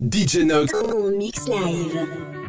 DJ Nox. En mix live.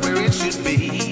where it should be.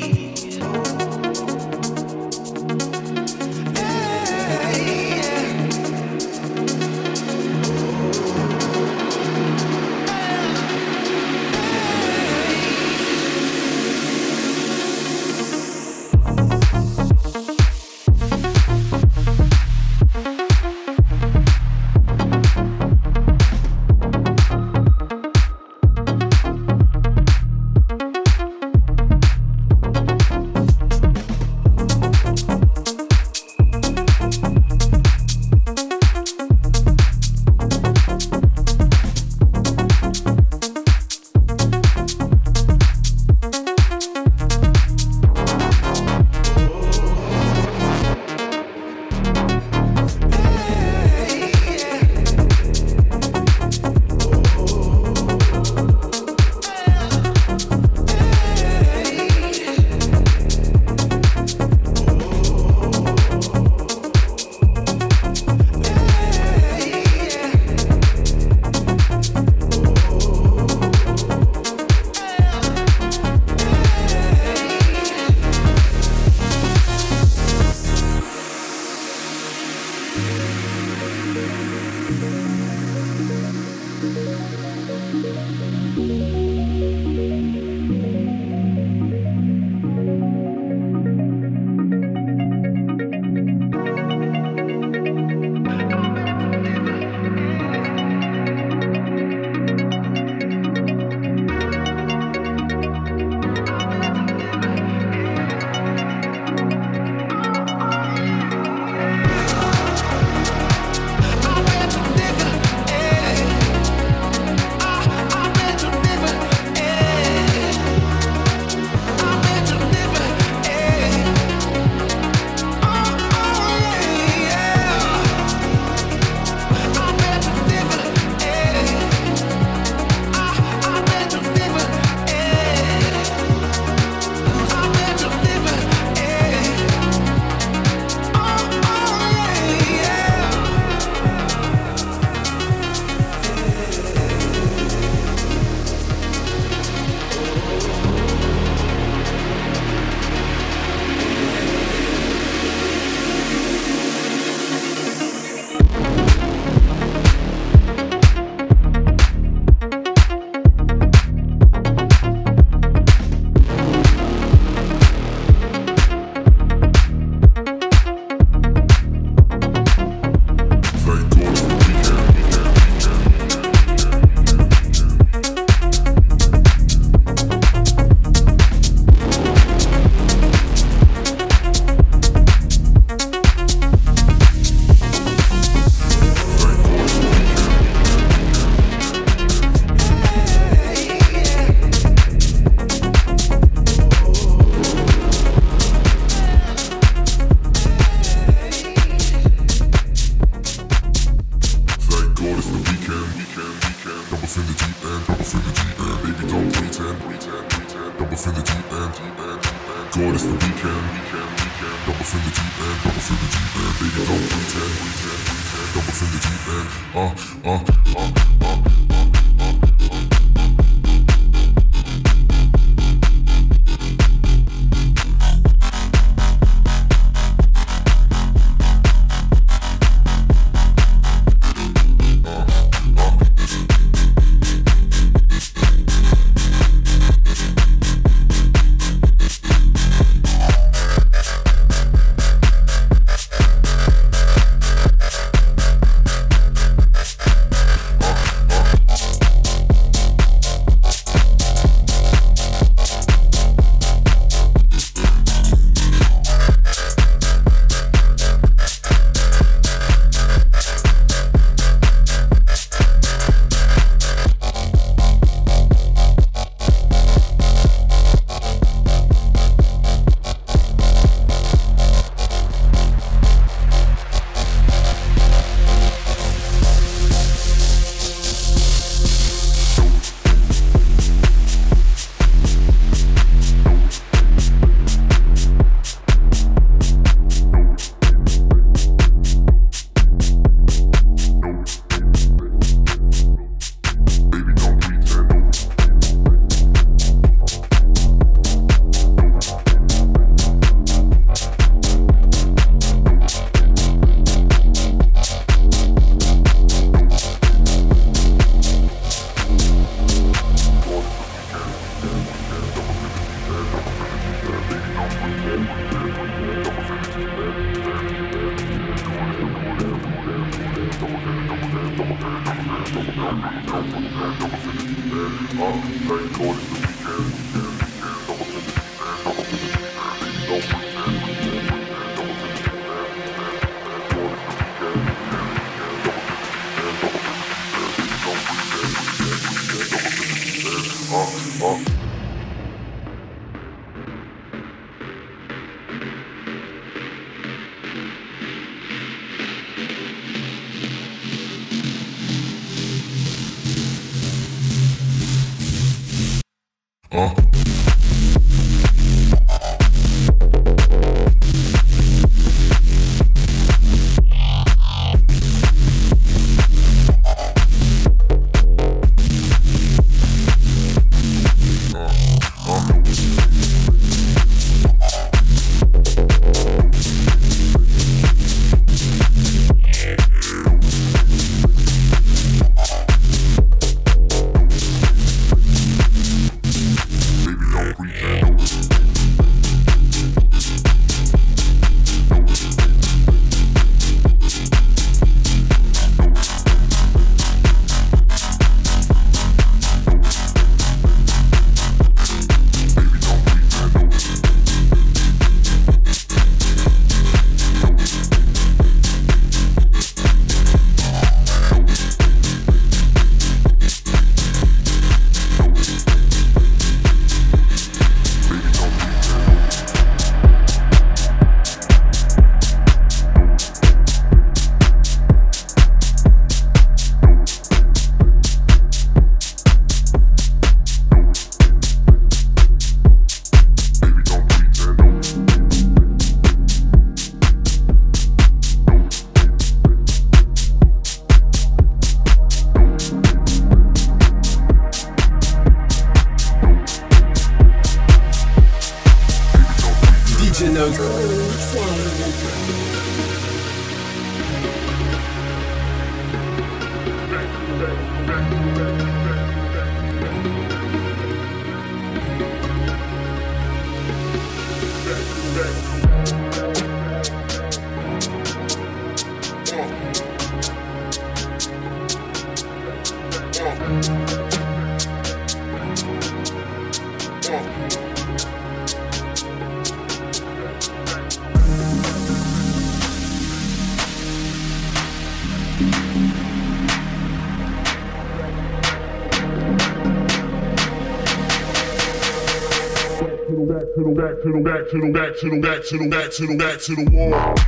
To the back to the back to the back to the back to the wall.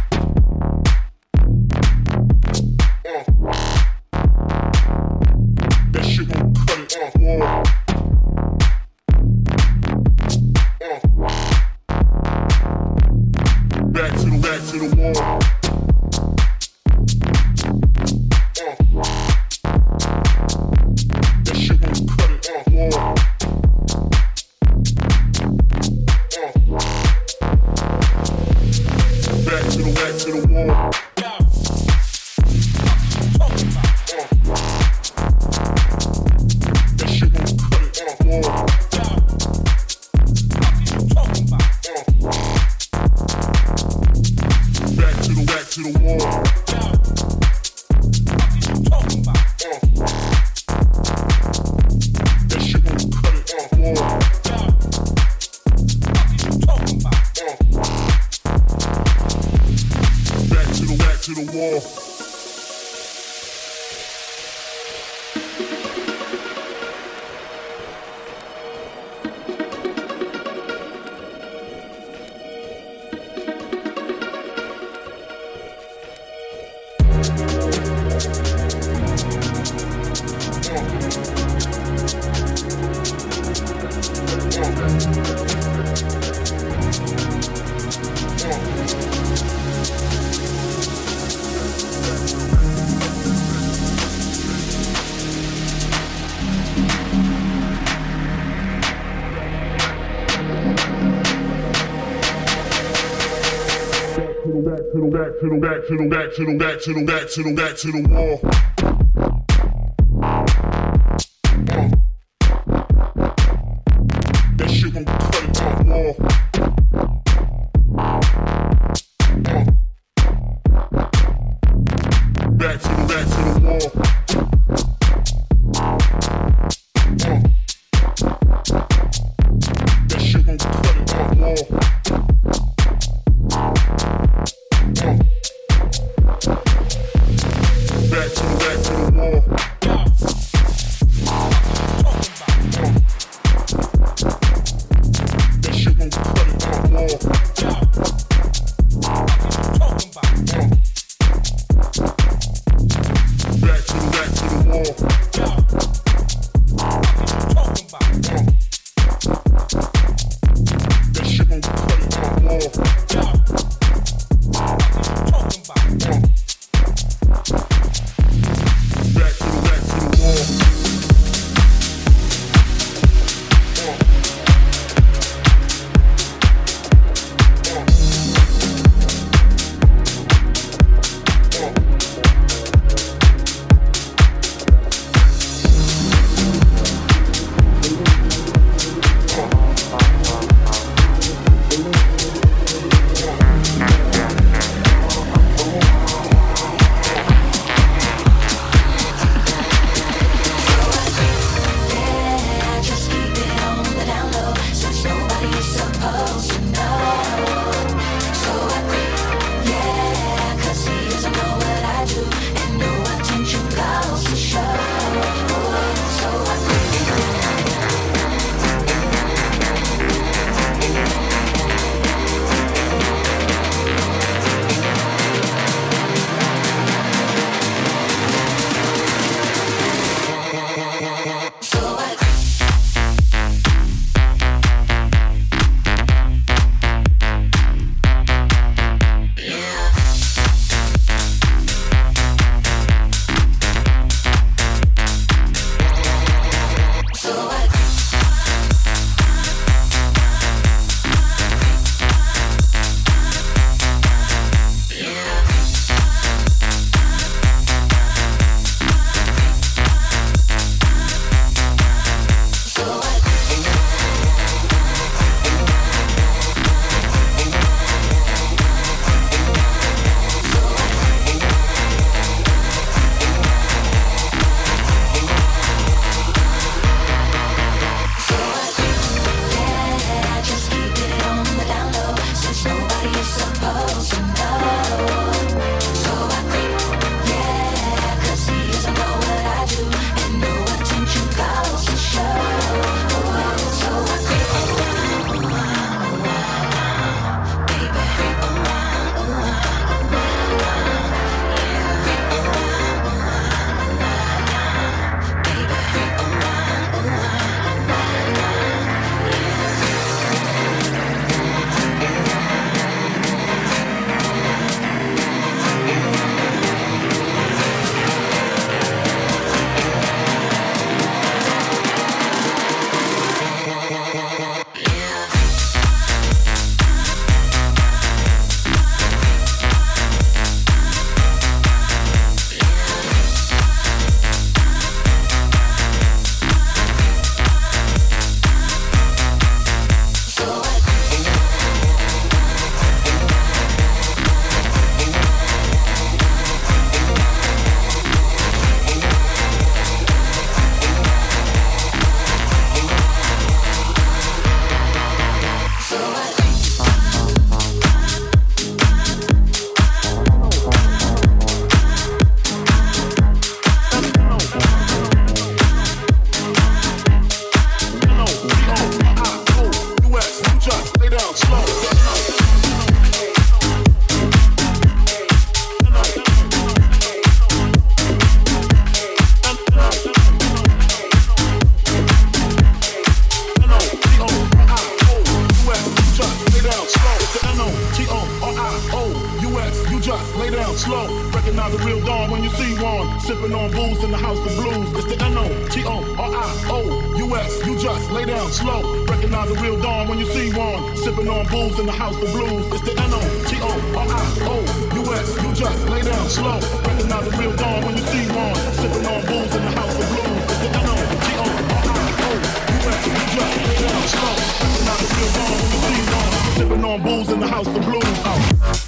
back to the wall. Back to the back to the back to the back to the back to the wall. slow. Recognize a real dawn when you see one. Sipping on booze in the house of blues. It's the N-O, T-O-R-I-O, U-S. You just lay down slow. Recognize a real dawn when you see one. Sipping on booze in the house of blues. It's the N-O, T-O-R-I-O, U-S. You just lay down slow. Recognize a real dawn when you see one. Sipping on booze in the house of blues. It's the N-O, T-O-R-I-O, U-S. You just lay down slow. Recognize a real dawn when you see one. Sipping on booze in the house of blues. Oh.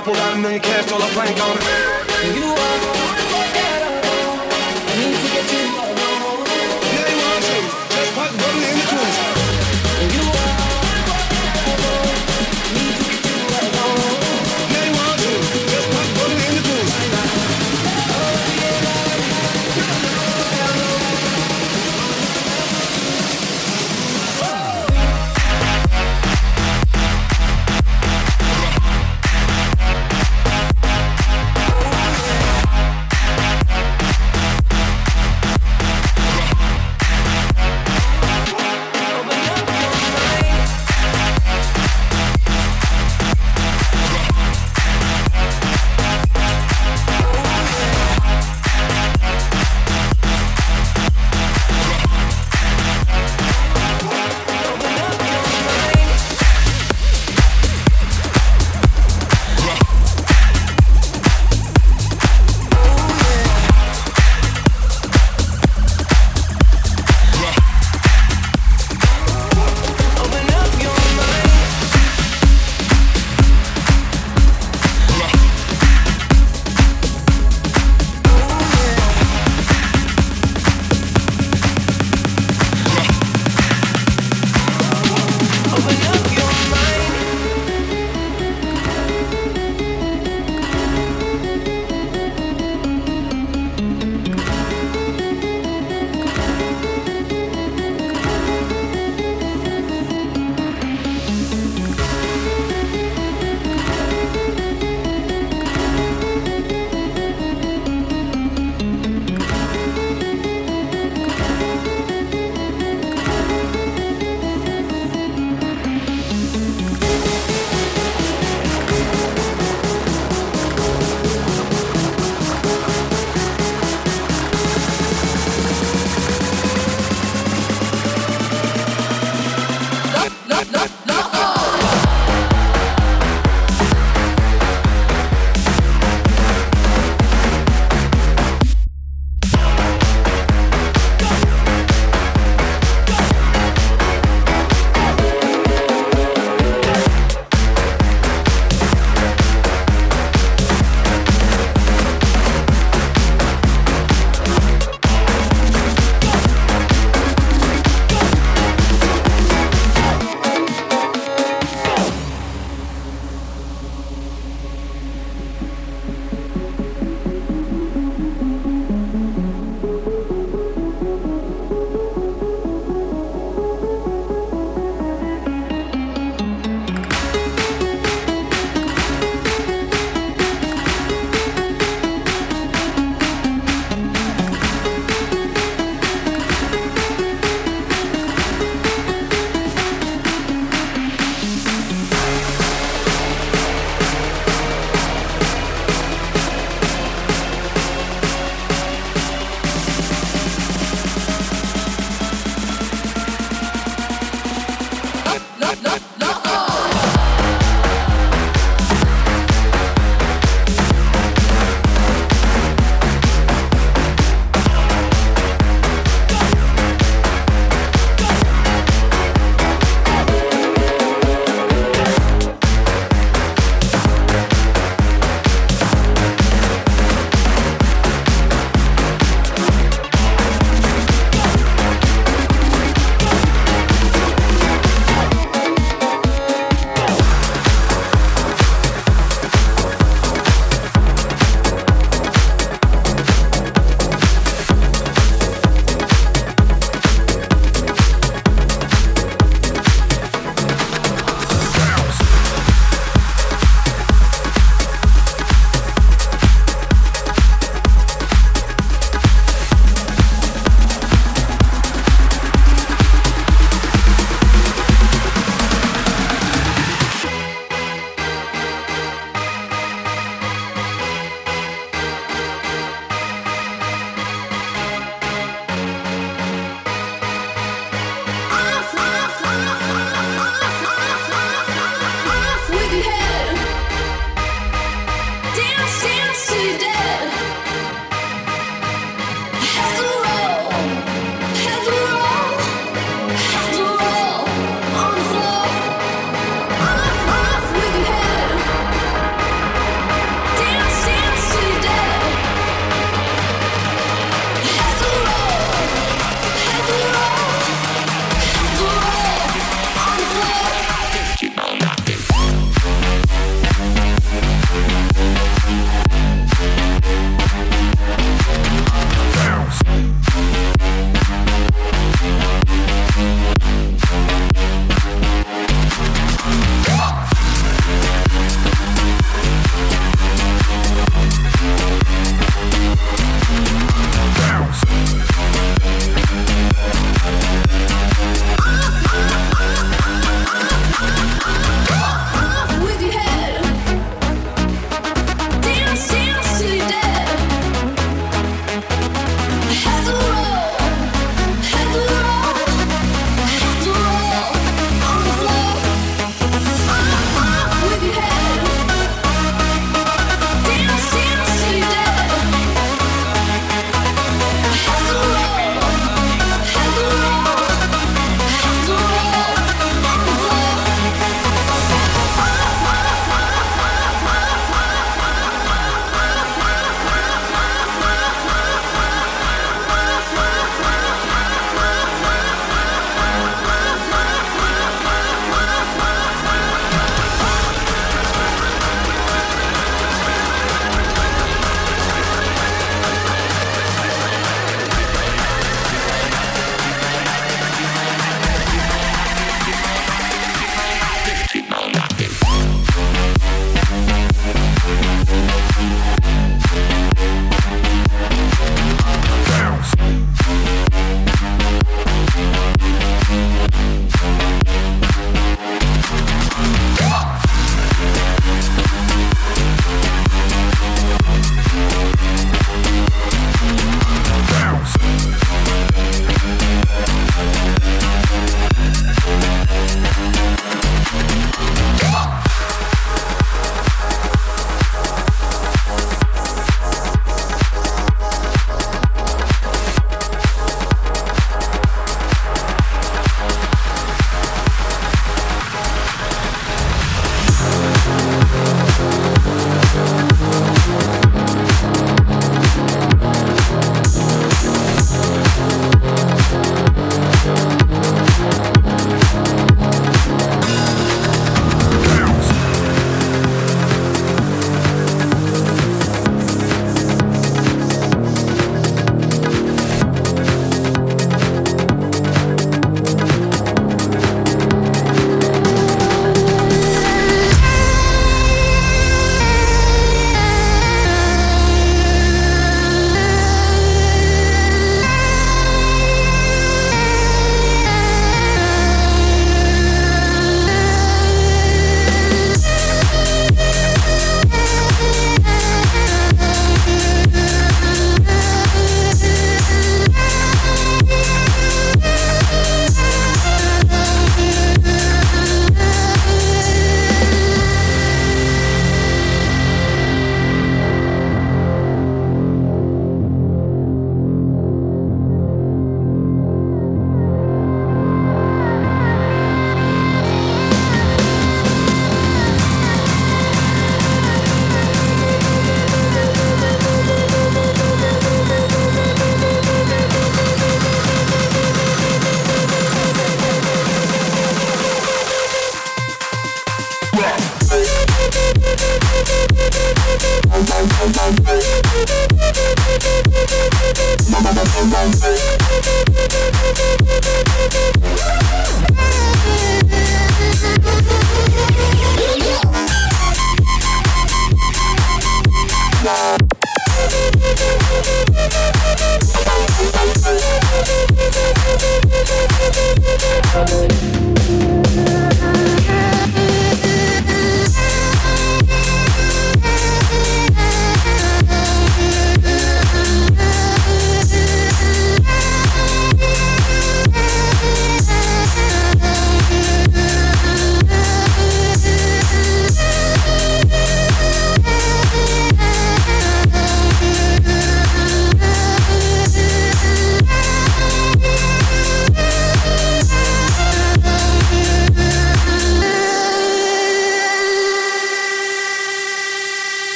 apple, I made cash, all the plank on.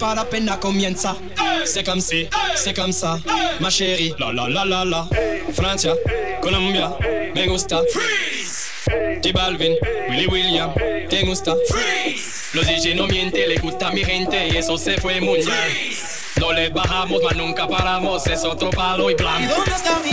No para apenas comienza. C'est comme si, c'est comme ça, ma chérie. La la la la la. Francia, Colombia, me gusta. Freeze. J Balvin, Willy William, te gusta. Freeze. Los DJ no mienten, le gusta a mi gente y eso se fue bien. No les bajamos, mas nunca paramos, es otro palo y la tête. ¿Y dónde está mi